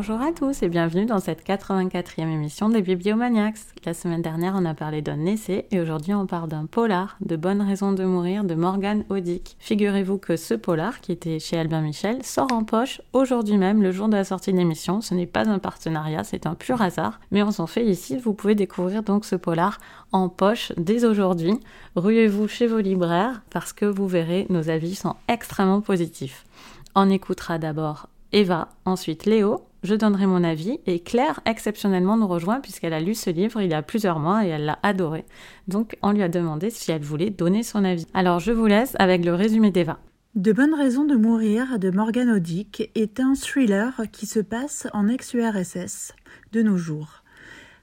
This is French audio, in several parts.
Bonjour à tous et bienvenue dans cette 84e émission des Bibliomaniacs. La semaine dernière, on a parlé d'un essai et aujourd'hui, on parle d'un polar, De bonnes raisons de mourir, de Morgan Odick. Figurez-vous que ce polar, qui était chez Albin Michel, sort en poche aujourd'hui même, le jour de la sortie de l'émission. Ce n'est pas un partenariat, c'est un pur hasard, mais on s'en fait ici. Vous pouvez découvrir donc ce polar en poche dès aujourd'hui. Ruez-vous chez vos libraires parce que vous verrez, nos avis sont extrêmement positifs. On écoutera d'abord Eva, ensuite Léo, je donnerai mon avis et Claire exceptionnellement nous rejoint puisqu'elle a lu ce livre il y a plusieurs mois et elle l'a adoré. Donc on lui a demandé si elle voulait donner son avis. Alors je vous laisse avec le résumé d'Eva. De bonnes raisons de mourir de Morgan Odick est un thriller qui se passe en ex-URSS de nos jours.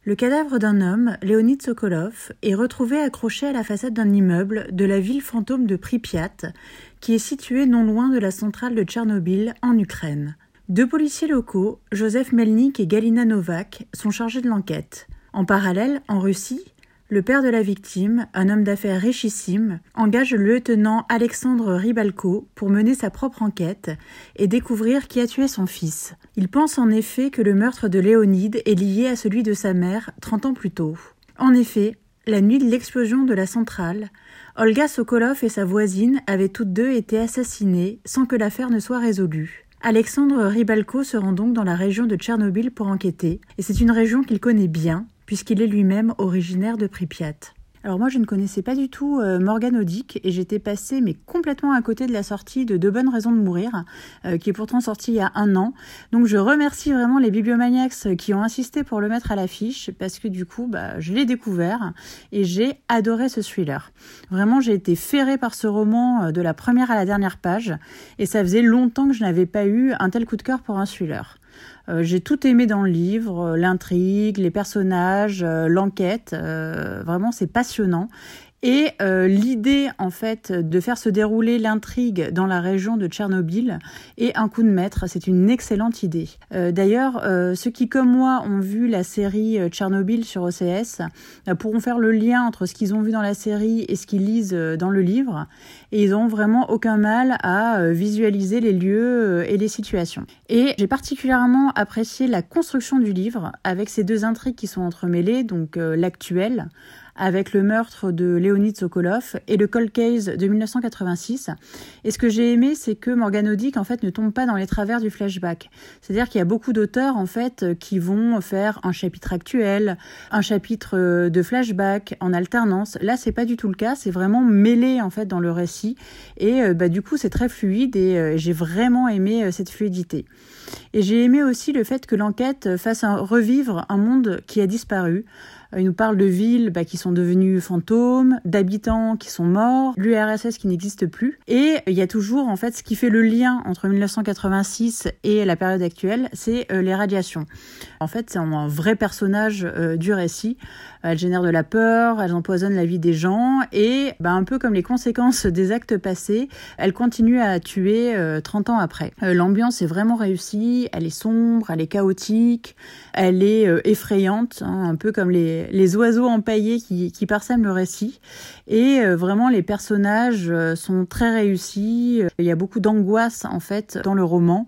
Le cadavre d'un homme, Leonid Sokolov, est retrouvé accroché à la façade d'un immeuble de la ville fantôme de Pripyat, qui est située non loin de la centrale de Tchernobyl en Ukraine. Deux policiers locaux, Joseph Melnik et Galina Novak, sont chargés de l'enquête. En parallèle, en Russie, le père de la victime, un homme d'affaires richissime, engage le lieutenant Alexandre Ribalko pour mener sa propre enquête et découvrir qui a tué son fils. Il pense en effet que le meurtre de Léonide est lié à celui de sa mère 30 ans plus tôt. En effet, la nuit de l'explosion de la centrale, Olga Sokolov et sa voisine avaient toutes deux été assassinées sans que l'affaire ne soit résolue. Alexandre Ribalko se rend donc dans la région de Tchernobyl pour enquêter, et c'est une région qu'il connaît bien, puisqu'il est lui-même originaire de Pripyat. Alors moi je ne connaissais pas du tout euh, Morgan Odick et j'étais passée mais complètement à côté de la sortie de De bonnes raisons de mourir euh, qui est pourtant sortie il y a un an. Donc je remercie vraiment les bibliomaniacs qui ont insisté pour le mettre à l'affiche parce que du coup bah, je l'ai découvert et j'ai adoré ce thriller. Vraiment j'ai été ferrée par ce roman euh, de la première à la dernière page et ça faisait longtemps que je n'avais pas eu un tel coup de cœur pour un thriller. Euh, j'ai tout aimé dans le livre, euh, l'intrigue, les personnages, euh, l'enquête. vraiment, c'est passionnant. Et euh, l'idée, en fait, de faire se dérouler l'intrigue dans la région de Tchernobyl est un coup de maître. C'est une excellente idée. Euh, D'ailleurs, euh, ceux qui, comme moi, ont vu la série euh, Tchernobyl sur OCS pourront faire le lien entre ce qu'ils ont vu dans la série et ce qu'ils lisent dans le livre. Et ils n'ont vraiment aucun mal à visualiser les lieux et les situations. Et j'ai particulièrement apprécié la construction du livre avec ces deux intrigues qui sont entremêlées, donc l'actuelle avec le meurtre de Léonid Sokolov et le cold case de 1986. Et ce que j'ai aimé, c'est que Morgan Odick, en fait, ne tombe pas dans les travers du flashback. C'est-à-dire qu'il y a beaucoup d'auteurs, en fait, qui vont faire un chapitre actuel, un chapitre de flashback en alternance. Là, c'est pas du tout le cas. C'est vraiment mêlé, en fait, dans le récit. Et bah, du coup, c'est très fluide et euh, j'ai vraiment aimé euh, cette fluidité. Et j'ai aimé aussi le fait que l'enquête fasse un, revivre un monde qui a disparu. Il nous parle de villes bah, qui sont devenues fantômes, d'habitants qui sont morts, l'URSS qui n'existe plus. Et il y a toujours, en fait, ce qui fait le lien entre 1986 et la période actuelle, c'est euh, les radiations. En fait, c'est un vrai personnage euh, du récit. Elles génèrent de la peur, elles empoisonnent la vie des gens et, bah, un peu comme les conséquences des actes passés, elles continuent à tuer euh, 30 ans après. Euh, L'ambiance est vraiment réussie, elle est sombre, elle est chaotique, elle est euh, effrayante, hein, un peu comme les, les oiseaux empaillés qui, qui parsèment le récit. Et euh, vraiment, les personnages sont très réussis. Il y a beaucoup d'angoisse en fait dans le roman.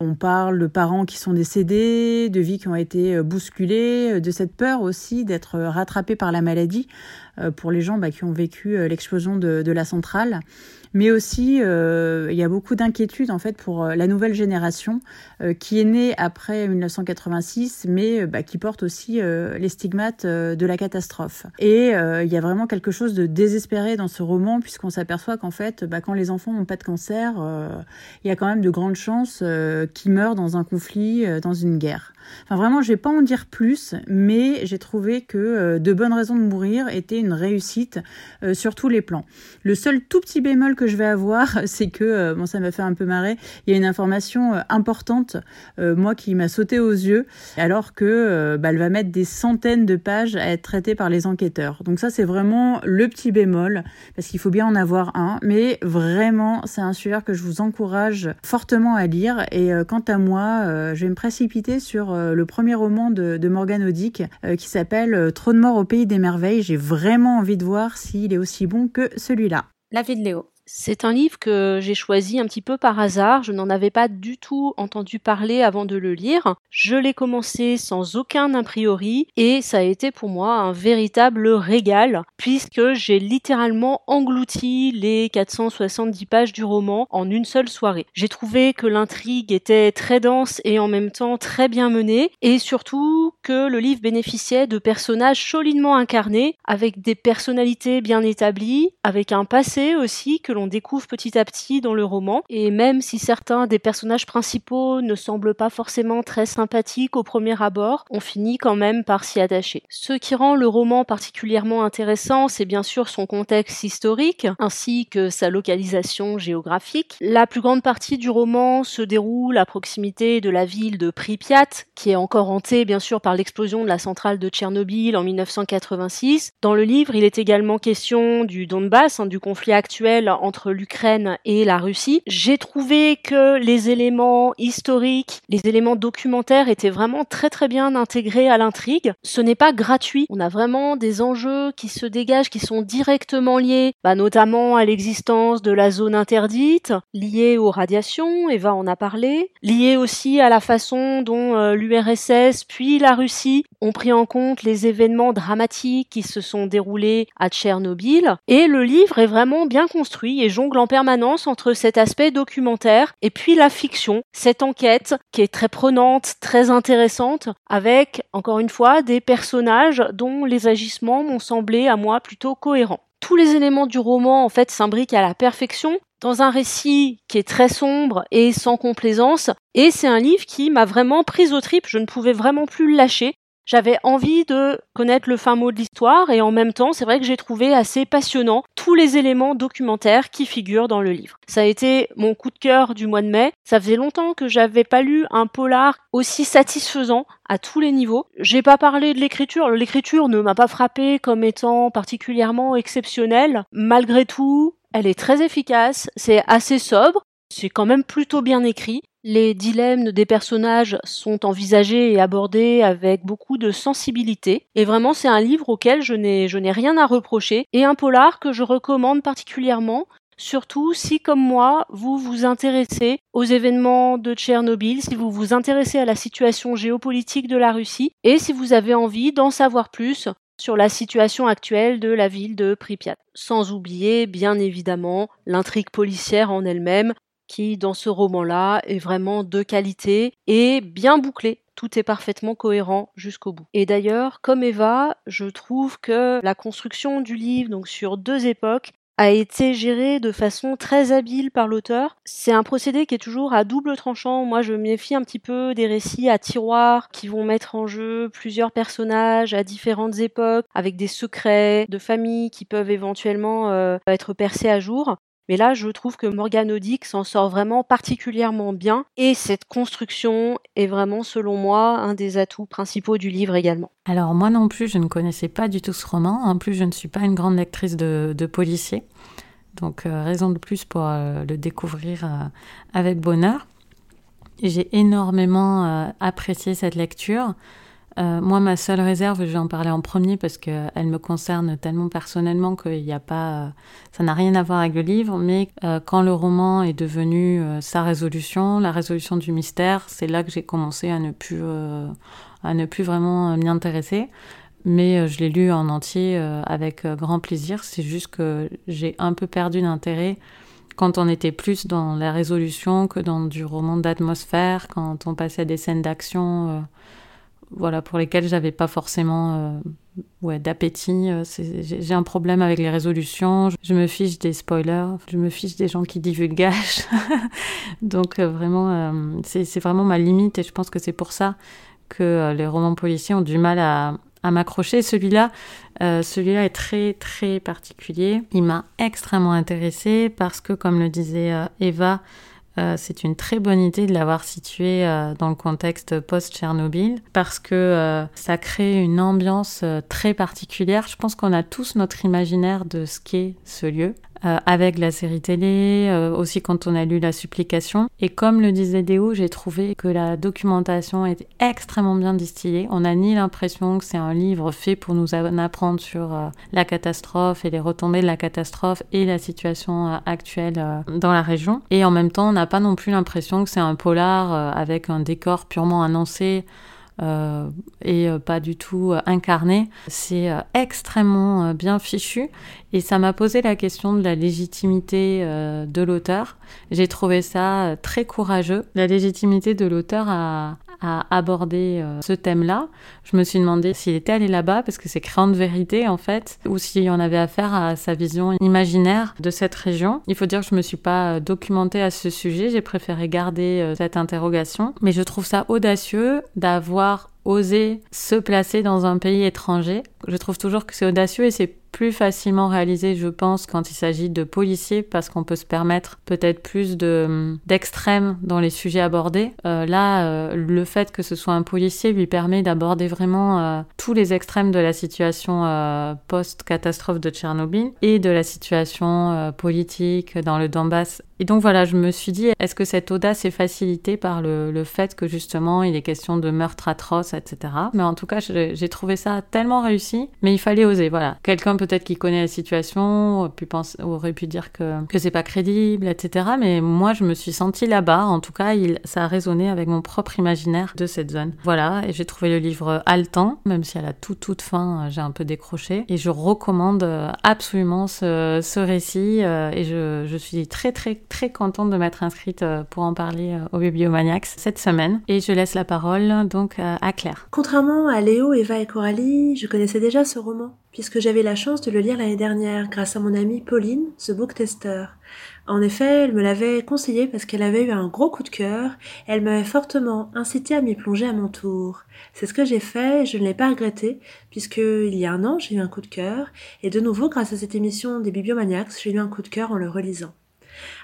On parle de parents qui sont décédés, de vies qui ont été bousculées, de cette peur aussi d'être rattrapés par la maladie pour les gens bah, qui ont vécu l'explosion de, la centrale. Mais aussi, euh, il y a beaucoup d'inquiétudes en fait pour la nouvelle génération euh, qui est née après 1986, mais bah, qui porte aussi euh, les stigmates de la catastrophe. Et il y a vraiment quelque chose de désespéré dans ce roman puisqu'on s'aperçoit qu'en fait, bah, quand les enfants n'ont pas de cancer, il y a quand même de grandes chances qu'ils meurent dans un conflit, dans une guerre. Enfin vraiment, je vais pas en dire plus, mais j'ai trouvé que euh, De bonnes raisons de mourir était une réussite euh, sur tous les plans. Le seul tout petit bémol que je vais avoir, c'est que euh, bon ça m'a fait un peu marrer, il y a une information importante moi qui m'a sauté aux yeux alors que bah, elle va mettre des centaines de pages à être traitées par les enquêteurs. Donc ça c'est vraiment le petit bémol parce qu'il faut bien en avoir un, mais vraiment c'est un sujet que je vous encourage fortement à lire et quant à moi, je vais me précipiter sur le premier roman de, Morgan Odick euh, qui s'appelle euh, Trop de mort au pays des merveilles. J'ai vraiment envie de voir s'il est aussi bon que celui-là. La vie de Léo. C'est un livre que j'ai choisi un petit peu par hasard. Je n'en avais pas du tout entendu parler avant de le lire. Je l'ai commencé sans aucun a priori et ça a été pour moi un véritable régal puisque j'ai littéralement englouti les 470 pages du roman en une seule soirée. J'ai trouvé que l'intrigue était très dense et en même temps très bien menée et surtout que le livre bénéficiait de personnages solidement incarnés avec des personnalités bien établies, avec un passé aussi que l'on découvre petit à petit dans le roman. Et même si certains des personnages principaux ne semblent pas forcément très sympathiques au premier abord, on finit quand même par s'y attacher. Ce qui rend le roman particulièrement intéressant, c'est bien sûr son contexte historique, ainsi que sa localisation géographique. La plus grande partie du roman se déroule à proximité de la ville de Pripyat, qui est encore hantée bien sûr par l'explosion de la centrale de Tchernobyl en 1986. Dans le livre, il est également question du Donbass, hein, du conflit actuel entre l'Ukraine et la Russie. J'ai trouvé que les éléments historiques, les éléments documentaires étaient vraiment très très bien intégrés à l'intrigue. Ce n'est pas gratuit. On a vraiment des enjeux qui se dégagent, qui sont directement liés, bah, notamment à l'existence de la zone interdite, liée aux radiations, Eva en a parlé, liée aussi à la façon dont euh, l'URSS puis la Russie ont pris en compte les événements dramatiques qui se sont déroulés à Tchernobyl. Et le livre est vraiment bien construit et jongle en permanence entre cet aspect documentaire et puis la fiction, cette enquête qui est très prenante, très intéressante, avec, encore une fois, des personnages dont les agissements m'ont semblé à moi plutôt cohérents. Tous les éléments du roman, en fait, s'imbriquent à la perfection dans un récit qui est très sombre et sans complaisance. Et c'est un livre qui m'a vraiment prise au trip. Je ne pouvais vraiment plus le lâcher. J'avais envie de connaître le fin mot de l'histoire et en même temps, c'est vrai que j'ai trouvé assez passionnant tous les éléments documentaires qui figurent dans le livre. Ça a été mon coup de cœur du mois de mai. Ça faisait longtemps que j'avais pas lu un polar aussi satisfaisant à tous les niveaux. J'ai pas parlé de l'écriture. L'écriture ne m'a pas frappé comme étant particulièrement exceptionnelle. Malgré tout, elle est très efficace, c'est assez sobre, c'est quand même plutôt bien écrit. Les dilemmes des personnages sont envisagés et abordés avec beaucoup de sensibilité. Et vraiment, c'est un livre auquel je n'ai, rien à reprocher et un polar que je recommande particulièrement. Surtout si, comme moi, vous vous intéressez aux événements de Tchernobyl, si vous vous intéressez à la situation géopolitique de la Russie, et si vous avez envie d'en savoir plus sur la situation actuelle de la ville de Pripyat. Sans oublier, bien évidemment, l'intrigue policière en elle-même, qui, dans ce roman-là, est vraiment de qualité et bien bouclée. Tout est parfaitement cohérent jusqu'au bout. Et d'ailleurs, comme Eva, je trouve que la construction du livre, donc sur deux époques, a été gérée de façon très habile par l'auteur. C'est un procédé qui est toujours à double tranchant. Moi, je méfie un petit peu des récits à tiroir qui vont mettre en jeu plusieurs personnages à différentes époques, avec des secrets de famille qui peuvent éventuellement euh, être percés à jour. Mais là, je trouve que Morgan Odick s'en sort vraiment particulièrement bien et cette construction est vraiment, selon moi, un des atouts principaux du livre également. Alors moi non plus, je ne connaissais pas du tout ce roman. En plus, je ne suis pas une grande lectrice de, policiers. Donc, euh, raison de plus pour euh, le découvrir euh, avec bonheur. J'ai énormément apprécié cette lecture. Euh, moi, ma seule réserve, je vais en parler en premier parce qu'elle me concerne tellement personnellement qu'il n'y a pas, ça n'a rien à voir avec le livre. Mais euh, quand le roman est devenu euh, sa résolution, la résolution du mystère, c'est là que j'ai commencé à ne plus, à ne plus vraiment m'y intéresser. Mais je l'ai lu en entier avec grand plaisir. C'est juste que j'ai un peu perdu d'intérêt quand on était plus dans la résolution que dans du roman d'atmosphère, quand on passait à des scènes d'action voilà, pour lesquels j'avais pas forcément euh, ouais, d'appétit. Euh, j'ai un problème avec les résolutions. Je me fiche des spoilers. Je me fiche des gens qui divulgagent. Donc euh, vraiment, c'est vraiment ma limite et je pense que c'est pour ça que les romans policiers ont du mal à, à m'accrocher. Celui-là, celui-là est très très particulier. Il m'a extrêmement intéressée parce que, comme le disait Eva, euh, c'est une très bonne idée de l'avoir situé euh, dans le contexte post-Tchernobyl parce que euh, ça crée une ambiance très particulière. Je pense qu'on a tous notre imaginaire de ce qu'est ce lieu. Euh, avec la série télé, euh, aussi quand on a lu La Supplication. Et comme le disait Déo, j'ai trouvé que la documentation était extrêmement bien distillée. On n'a ni l'impression que c'est un livre fait pour nous apprendre sur la catastrophe et les retombées de la catastrophe et la situation actuelle dans la région. Et en même temps, on n'a pas non plus l'impression que c'est un polar avec un décor purement annoncé euh, et euh, pas du tout euh, incarné. C'est extrêmement bien fichu et ça m'a posé la question de la légitimité de l'auteur. J'ai trouvé ça très courageux. La légitimité de l'auteur à, aborder ce thème-là. Je me suis demandé s'il était allé là-bas parce que c'est créant de vérité en fait, ou s'il en avait affaire à sa vision imaginaire de cette région. Il faut dire que je me suis pas documentée à ce sujet, j'ai préféré garder cette interrogation, mais je trouve ça audacieux d'avoir osé se placer dans un pays étranger. Je trouve toujours que c'est audacieux et c'est plus facilement réalisé, je pense, quand il s'agit de policiers, parce qu'on peut se permettre peut-être plus de d'extrêmes dans les sujets abordés. Euh, là, euh, le fait que ce soit un policier lui permet d'aborder vraiment euh, tous les extrêmes de la situation post-catastrophe de Tchernobyl et de la situation politique dans le Donbass et donc voilà, je me suis dit, est-ce que cette audace est facilitée par le, le, fait que justement il est question de meurtres atroces, etc. Mais en tout cas, j'ai trouvé ça tellement réussi, mais il fallait oser. Voilà, quelqu'un peut-être qui connaît la situation aurait pu, dire que, que c'est pas crédible, etc. Mais moi, je me suis sentie là-bas. En tout cas, ça a résonné avec mon propre imaginaire de cette zone. Voilà, et j'ai trouvé le livre haletant, même si à la toute toute fin, j'ai un peu décroché. Et je recommande absolument ce, récit. Euh, et je, suis très très très contente de m'être inscrite euh, pour en parler euh, au Bibliomaniacs cette semaine. Et je laisse la parole donc euh, à Claire. Contrairement à Léo, Eva et Coralie, je connaissais déjà ce roman, puisque j'avais la chance de le lire l'année dernière grâce à mon amie Pauline, The Book Tester. En effet, elle me l'avait conseillé parce qu'elle avait eu un gros coup de cœur, et elle m'avait fortement incité à m'y plonger à mon tour. C'est ce que j'ai fait et je ne l'ai pas regretté, puisque il y a un an j'ai eu un coup de cœur, et de nouveau grâce à cette émission des Bibliomaniacs, j'ai eu un coup de cœur en le relisant.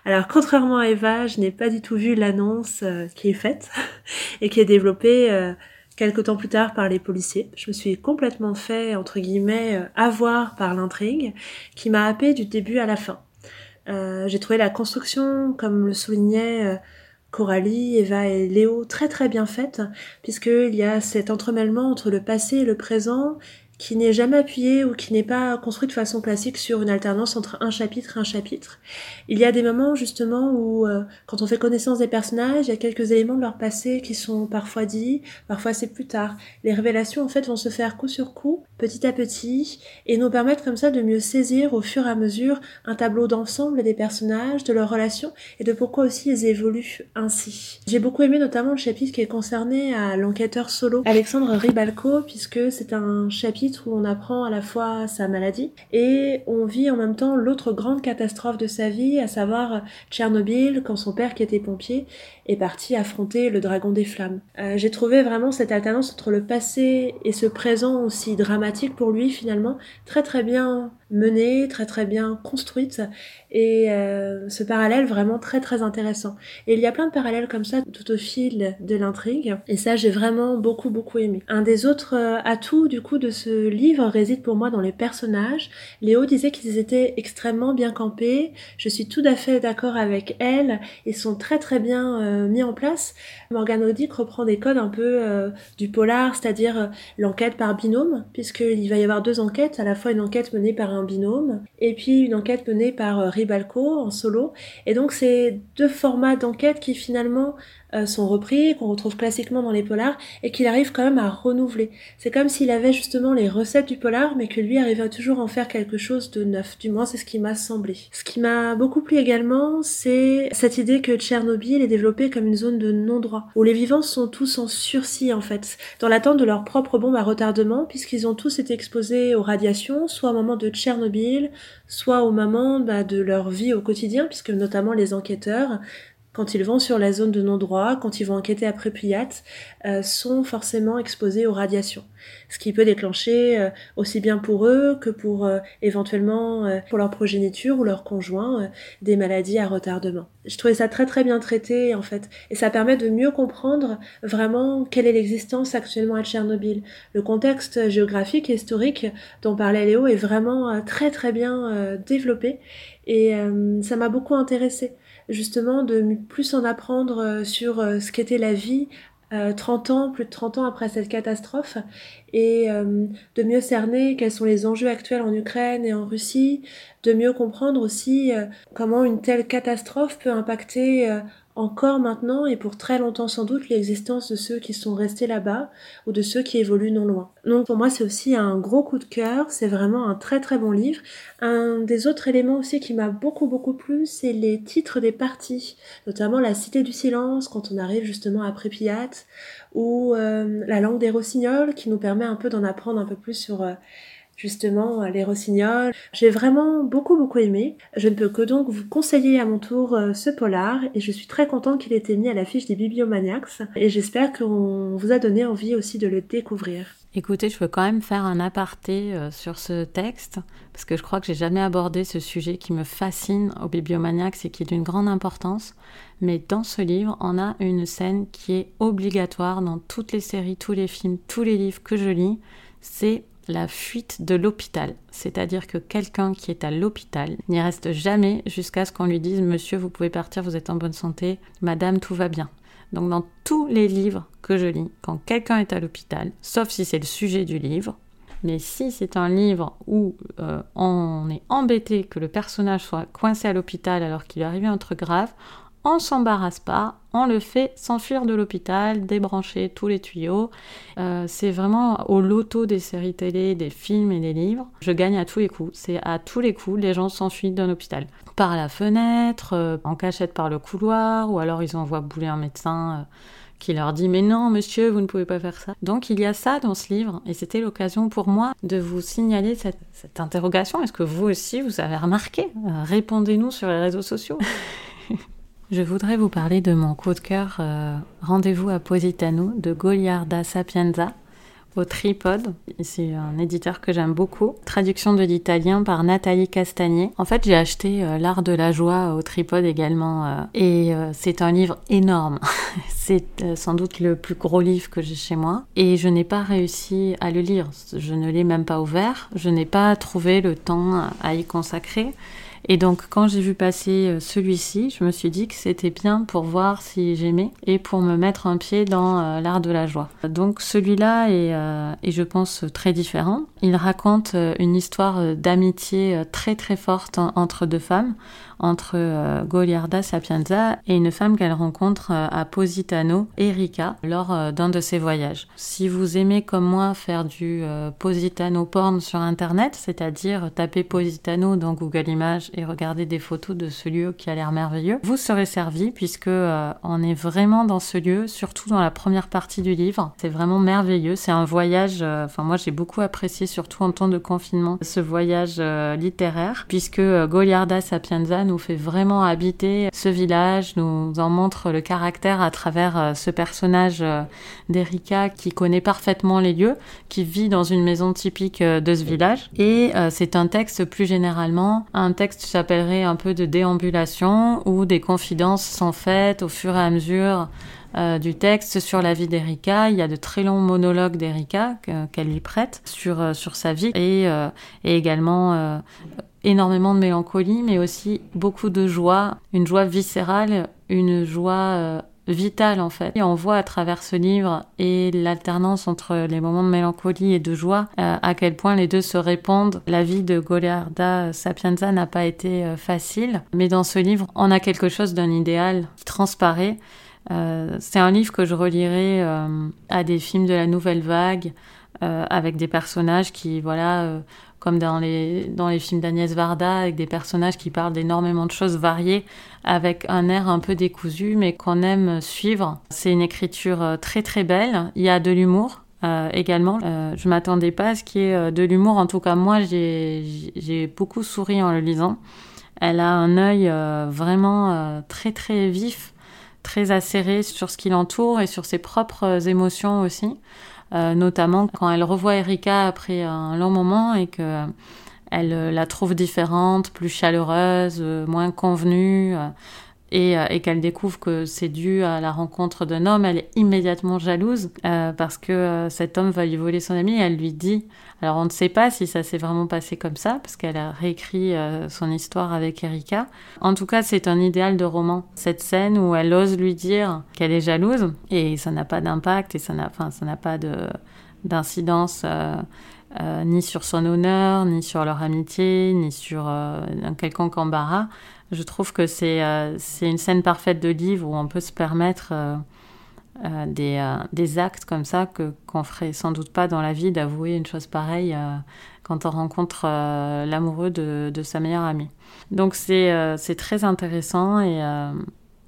Alors contrairement à Eva, je n'ai pas du tout vu l'annonce euh, qui est faite et qui est développée euh, quelques temps plus tard par les policiers. Je me suis complètement fait, entre guillemets, euh, avoir par l'intrigue qui m'a happé du début à la fin. J'ai trouvé la construction, comme le soulignait Coralie, Eva et Léo, très très bien faite, puisqu'il y a cet entremêlement entre le passé et le présent qui n'est jamais appuyé ou qui n'est pas construit de façon classique sur une alternance entre un chapitre et un chapitre. Il y a des moments justement où, euh, quand on fait connaissance des personnages, il y a quelques éléments de leur passé qui sont parfois dits, parfois c'est plus tard. Les révélations en fait vont se faire coup sur coup, petit à petit, et nous permettre comme ça de mieux saisir au fur et à mesure un tableau d'ensemble des personnages, de leurs relations et de pourquoi aussi ils évoluent ainsi. J'ai beaucoup aimé notamment le chapitre qui est concerné à l'enquêteur solo Alexandre Ribalco puisque c'est un chapitre où on apprend à la fois sa maladie et on vit en même temps l'autre grande catastrophe de sa vie, à savoir Tchernobyl, quand son père qui était pompier est parti affronter le dragon des flammes. Euh, j'ai trouvé vraiment cette alternance entre le passé et ce présent aussi dramatique pour lui finalement très très bien menée, très très bien construite et euh, ce parallèle vraiment très très intéressant. Et il y a plein de parallèles comme ça tout au fil de l'intrigue et ça j'ai vraiment beaucoup beaucoup aimé. Un des autres euh, atouts du coup de ce livre réside pour moi dans les personnages. Léo disait qu'ils étaient extrêmement bien campés, je suis tout à fait d'accord avec elle, ils sont très très bien euh, mis en place. Morgan Odick reprend des codes un peu du polar, c'est-à-dire l'enquête par binôme, puisqu'il va y avoir deux enquêtes, à la fois une enquête menée par un binôme, et puis une enquête menée par euh, Ribalco en solo. Et donc c'est deux formats d'enquête qui finalement euh, sont repris, qu'on retrouve classiquement dans les polars, et qu'il arrive quand même à renouveler. C'est comme s'il avait justement les recettes du polar, mais que lui arrivait toujours à en faire quelque chose de neuf. Du moins, c'est ce qui m'a semblé. Ce qui m'a beaucoup plu également, c'est cette idée que Tchernobyl est développée comme une zone de non-droit, où les vivants sont tous en sursis en fait, dans l'attente de leur propre bombe à retardement, puisqu'ils ont tous été exposés aux radiations, soit au moment de Tchernobyl, soit au moment bah, de leur vie au quotidien, puisque notamment les enquêteurs quand ils vont sur la zone de non-droit, quand ils vont enquêter après Pripyat, euh, sont forcément exposés aux radiations. Ce qui peut déclencher euh, aussi bien pour eux que pour euh, éventuellement pour leur progéniture ou leur conjoint des maladies à retardement. je trouvais ça très très bien traité en fait et ça permet de mieux comprendre vraiment quelle est l'existence actuellement à Tchernobyl. Le contexte géographique et historique dont parlait Léo est vraiment euh, très très bien euh, développé et euh, ça m'a beaucoup intéressé justement de plus en apprendre sur ce qu'était la vie 30 ans, plus de 30 ans après cette catastrophe, et de mieux cerner quels sont les enjeux actuels en Ukraine et en Russie, de mieux comprendre aussi euh, comment une telle catastrophe peut impacter euh, encore maintenant et pour très longtemps sans doute l'existence de ceux qui sont restés là-bas ou de ceux qui évoluent non loin. Donc pour moi c'est aussi un gros coup de cœur, c'est vraiment un très très bon livre. Un des autres éléments aussi qui m'a beaucoup beaucoup plu, c'est les titres des parties, notamment La Cité du Silence quand on arrive justement à Pripyat ou euh, La langue des rossignols qui nous permet un peu d'en apprendre un peu plus sur justement les rossignols. J'ai vraiment beaucoup beaucoup aimé. Je ne peux que donc vous conseiller à mon tour euh, ce polar et je suis très contente qu'il ait été mis à l'affiche des Bibliomaniacs et j'espère qu'on vous a donné envie aussi de le découvrir. Écoutez, je veux quand même faire un aparté euh, sur ce texte parce que je crois que j'ai jamais abordé ce sujet qui me fascine au Bibliomaniacs et qui est d'une grande importance. Mais dans ce livre, on a une scène qui est obligatoire dans toutes les séries, tous les films, tous les livres que je lis. C'est la fuite de l'hôpital. C'est-à-dire que quelqu'un qui est à l'hôpital n'y reste jamais jusqu'à ce qu'on lui dise Monsieur, vous pouvez partir, vous êtes en bonne santé, Madame, tout va bien. Donc dans tous les livres que je lis, quand quelqu'un est à l'hôpital, sauf si c'est le sujet du livre, mais si c'est un livre où euh, on est embêté que le personnage soit coincé à l'hôpital alors qu'il est arrivé un truc grave, on s'embarrasse pas, on le fait s'enfuir de l'hôpital, débrancher tous les tuyaux. Euh, c'est vraiment au loto des séries télé, des films et des livres. Je gagne à tous les coups. C'est à tous les coups, les gens s'enfuient d'un hôpital. Par la fenêtre, euh, en cachette par le couloir, ou alors ils envoient bouler un médecin. Euh, qui leur dit mais non monsieur vous ne pouvez pas faire ça. Donc il y a ça dans ce livre et c'était l'occasion pour moi de vous signaler cette, cette interrogation. Est-ce que vous aussi vous avez remarqué? Répondez-nous sur les réseaux sociaux. Je voudrais vous parler de mon coup de cœur euh, Rendez-vous à Positano de Goliarda Sapienza au Tripod. C'est un éditeur que j'aime beaucoup. Traduction de l'italien par Nathalie Castagnier. En fait, j'ai acheté euh, L'Art de la joie au Tripod également. Euh, et c'est un livre énorme. c'est sans doute le plus gros livre que j'ai chez moi. Et je n'ai pas réussi à le lire. Je ne l'ai même pas ouvert. Je n'ai pas trouvé le temps à y consacrer. Et donc quand j'ai vu passer euh, celui-ci, je me suis dit que c'était bien pour voir si j'aimais et pour me mettre un pied dans euh, l'art de la joie. Donc celui-là est, euh, est, je pense, très différent. Il raconte une histoire d'amitié très très forte entre deux femmes entre euh, Goliarda Sapienza et une femme qu'elle rencontre euh, à Positano, Erika, lors euh, d'un de ses voyages. Si vous aimez comme moi faire du Positano porn sur internet, c'est-à-dire taper Positano dans Google Images et regarder des photos de ce lieu qui a l'air merveilleux, vous serez servi puisque on est vraiment dans ce lieu, surtout dans la première partie du livre. C'est vraiment merveilleux. C'est un voyage. Enfin, moi, j'ai beaucoup apprécié, surtout en temps de confinement, ce voyage littéraire, puisque Goliarda Sapienza nous fait vraiment habiter ce village, nous en montre le caractère à travers euh, ce personnage euh, d'Erika qui connaît parfaitement les lieux, qui vit dans une maison typique euh, de ce village. Et c'est un texte plus généralement, un texte qui s'appellerait un peu de déambulation où des confidences sont faites au fur et à mesure du texte sur la vie d'Erika. Il y a de très longs monologues d'Erika qu'elle lui prête sur, sur sa vie et, et également énormément de mélancolie, mais aussi beaucoup de joie, une joie viscérale, une joie euh, vitale en fait. Et on voit à travers ce livre et l'alternance entre les moments de mélancolie et de joie euh, à quel point les deux se répondent. La vie de Goliarda Sapienza n'a pas été euh, facile, mais dans ce livre, on a quelque chose d'un idéal qui transparaît. c'est un livre que je relirai à des films de la nouvelle vague, avec des personnages qui, voilà, comme dans les, dans les films d'Agnès Varda, avec des personnages qui parlent d'énormément de choses variées, avec un air un peu décousu, mais qu'on aime suivre. C'est une écriture euh, très très belle. Il y a de l'humour. Euh, également, euh, je m'attendais pas à ce qu'il y ait euh, de l'humour. En tout cas, moi, j'ai beaucoup souri en le lisant. Elle a un œil vraiment très très vif, très acéré sur ce qui l'entoure et sur ses propres émotions aussi. Euh, notamment quand elle revoit Erika après un long moment et que elle euh, la trouve différente, plus chaleureuse, euh, moins convenue. Et, et qu'elle découvre que c'est dû à la rencontre d'un homme, elle est immédiatement jalouse parce que cet homme va lui voler son ami elle lui dit alors on ne sait pas si ça s'est vraiment passé comme ça, parce qu'elle a réécrit euh, son histoire avec Erika. En tout cas, c'est un idéal de roman. Cette scène où elle ose lui dire qu'elle est jalouse, et ça n'a pas d'impact, et ça n'a, enfin, ça pas de, d'incidence euh, euh, ni sur son honneur, ni sur leur amitié, ni sur un quelconque embarras. Je trouve que c'est, c'est une scène parfaite de livre où on peut se permettre euh, des, euh, des, actes comme ça qu'on ferait sans doute pas dans la vie d'avouer une chose pareille euh, quand on rencontre l'amoureux de, de, sa meilleure amie. Donc c'est c'est très intéressant et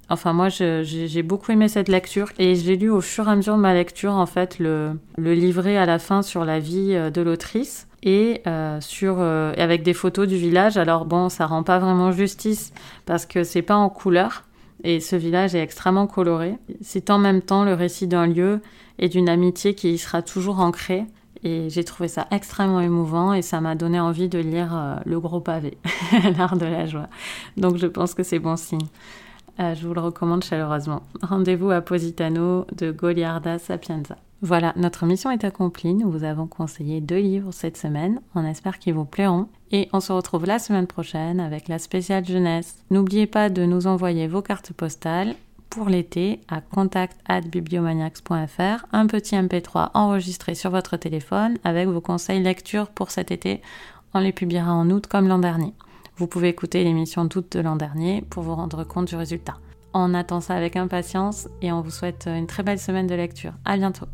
enfin moi j'ai beaucoup aimé cette lecture et j'ai lu au fur et à mesure de ma lecture en fait le, le livret à la fin sur la vie de l'autrice et sur avec des photos du village. Alors bon, ça rend pas vraiment justice parce que c'est pas en couleur, et ce village est extrêmement coloré. C'est en même temps le récit d'un lieu et d'une amitié qui y sera toujours ancrée. Et j'ai trouvé ça extrêmement émouvant et ça m'a donné envie de lire euh, Le Gros Pavé, L'Art de la Joie. Donc je pense que c'est bon signe. Euh, je vous le recommande chaleureusement. Rendez-vous à Positano de Goliarda Sapienza. Voilà, notre mission est accomplie. Nous vous avons conseillé deux livres cette semaine. On espère qu'ils vous plairont. Et on se retrouve la semaine prochaine avec la spéciale jeunesse. N'oubliez pas de nous envoyer vos cartes postales pour l'été à contact@bibliomaniacs.fr, un petit MP3 enregistré sur votre téléphone avec vos conseils lecture pour cet été. On les publiera en août comme l'an dernier. Vous pouvez écouter l'émission d'août de l'an dernier pour vous rendre compte du résultat. On attend ça avec impatience et on vous souhaite une très belle semaine de lecture. À bientôt.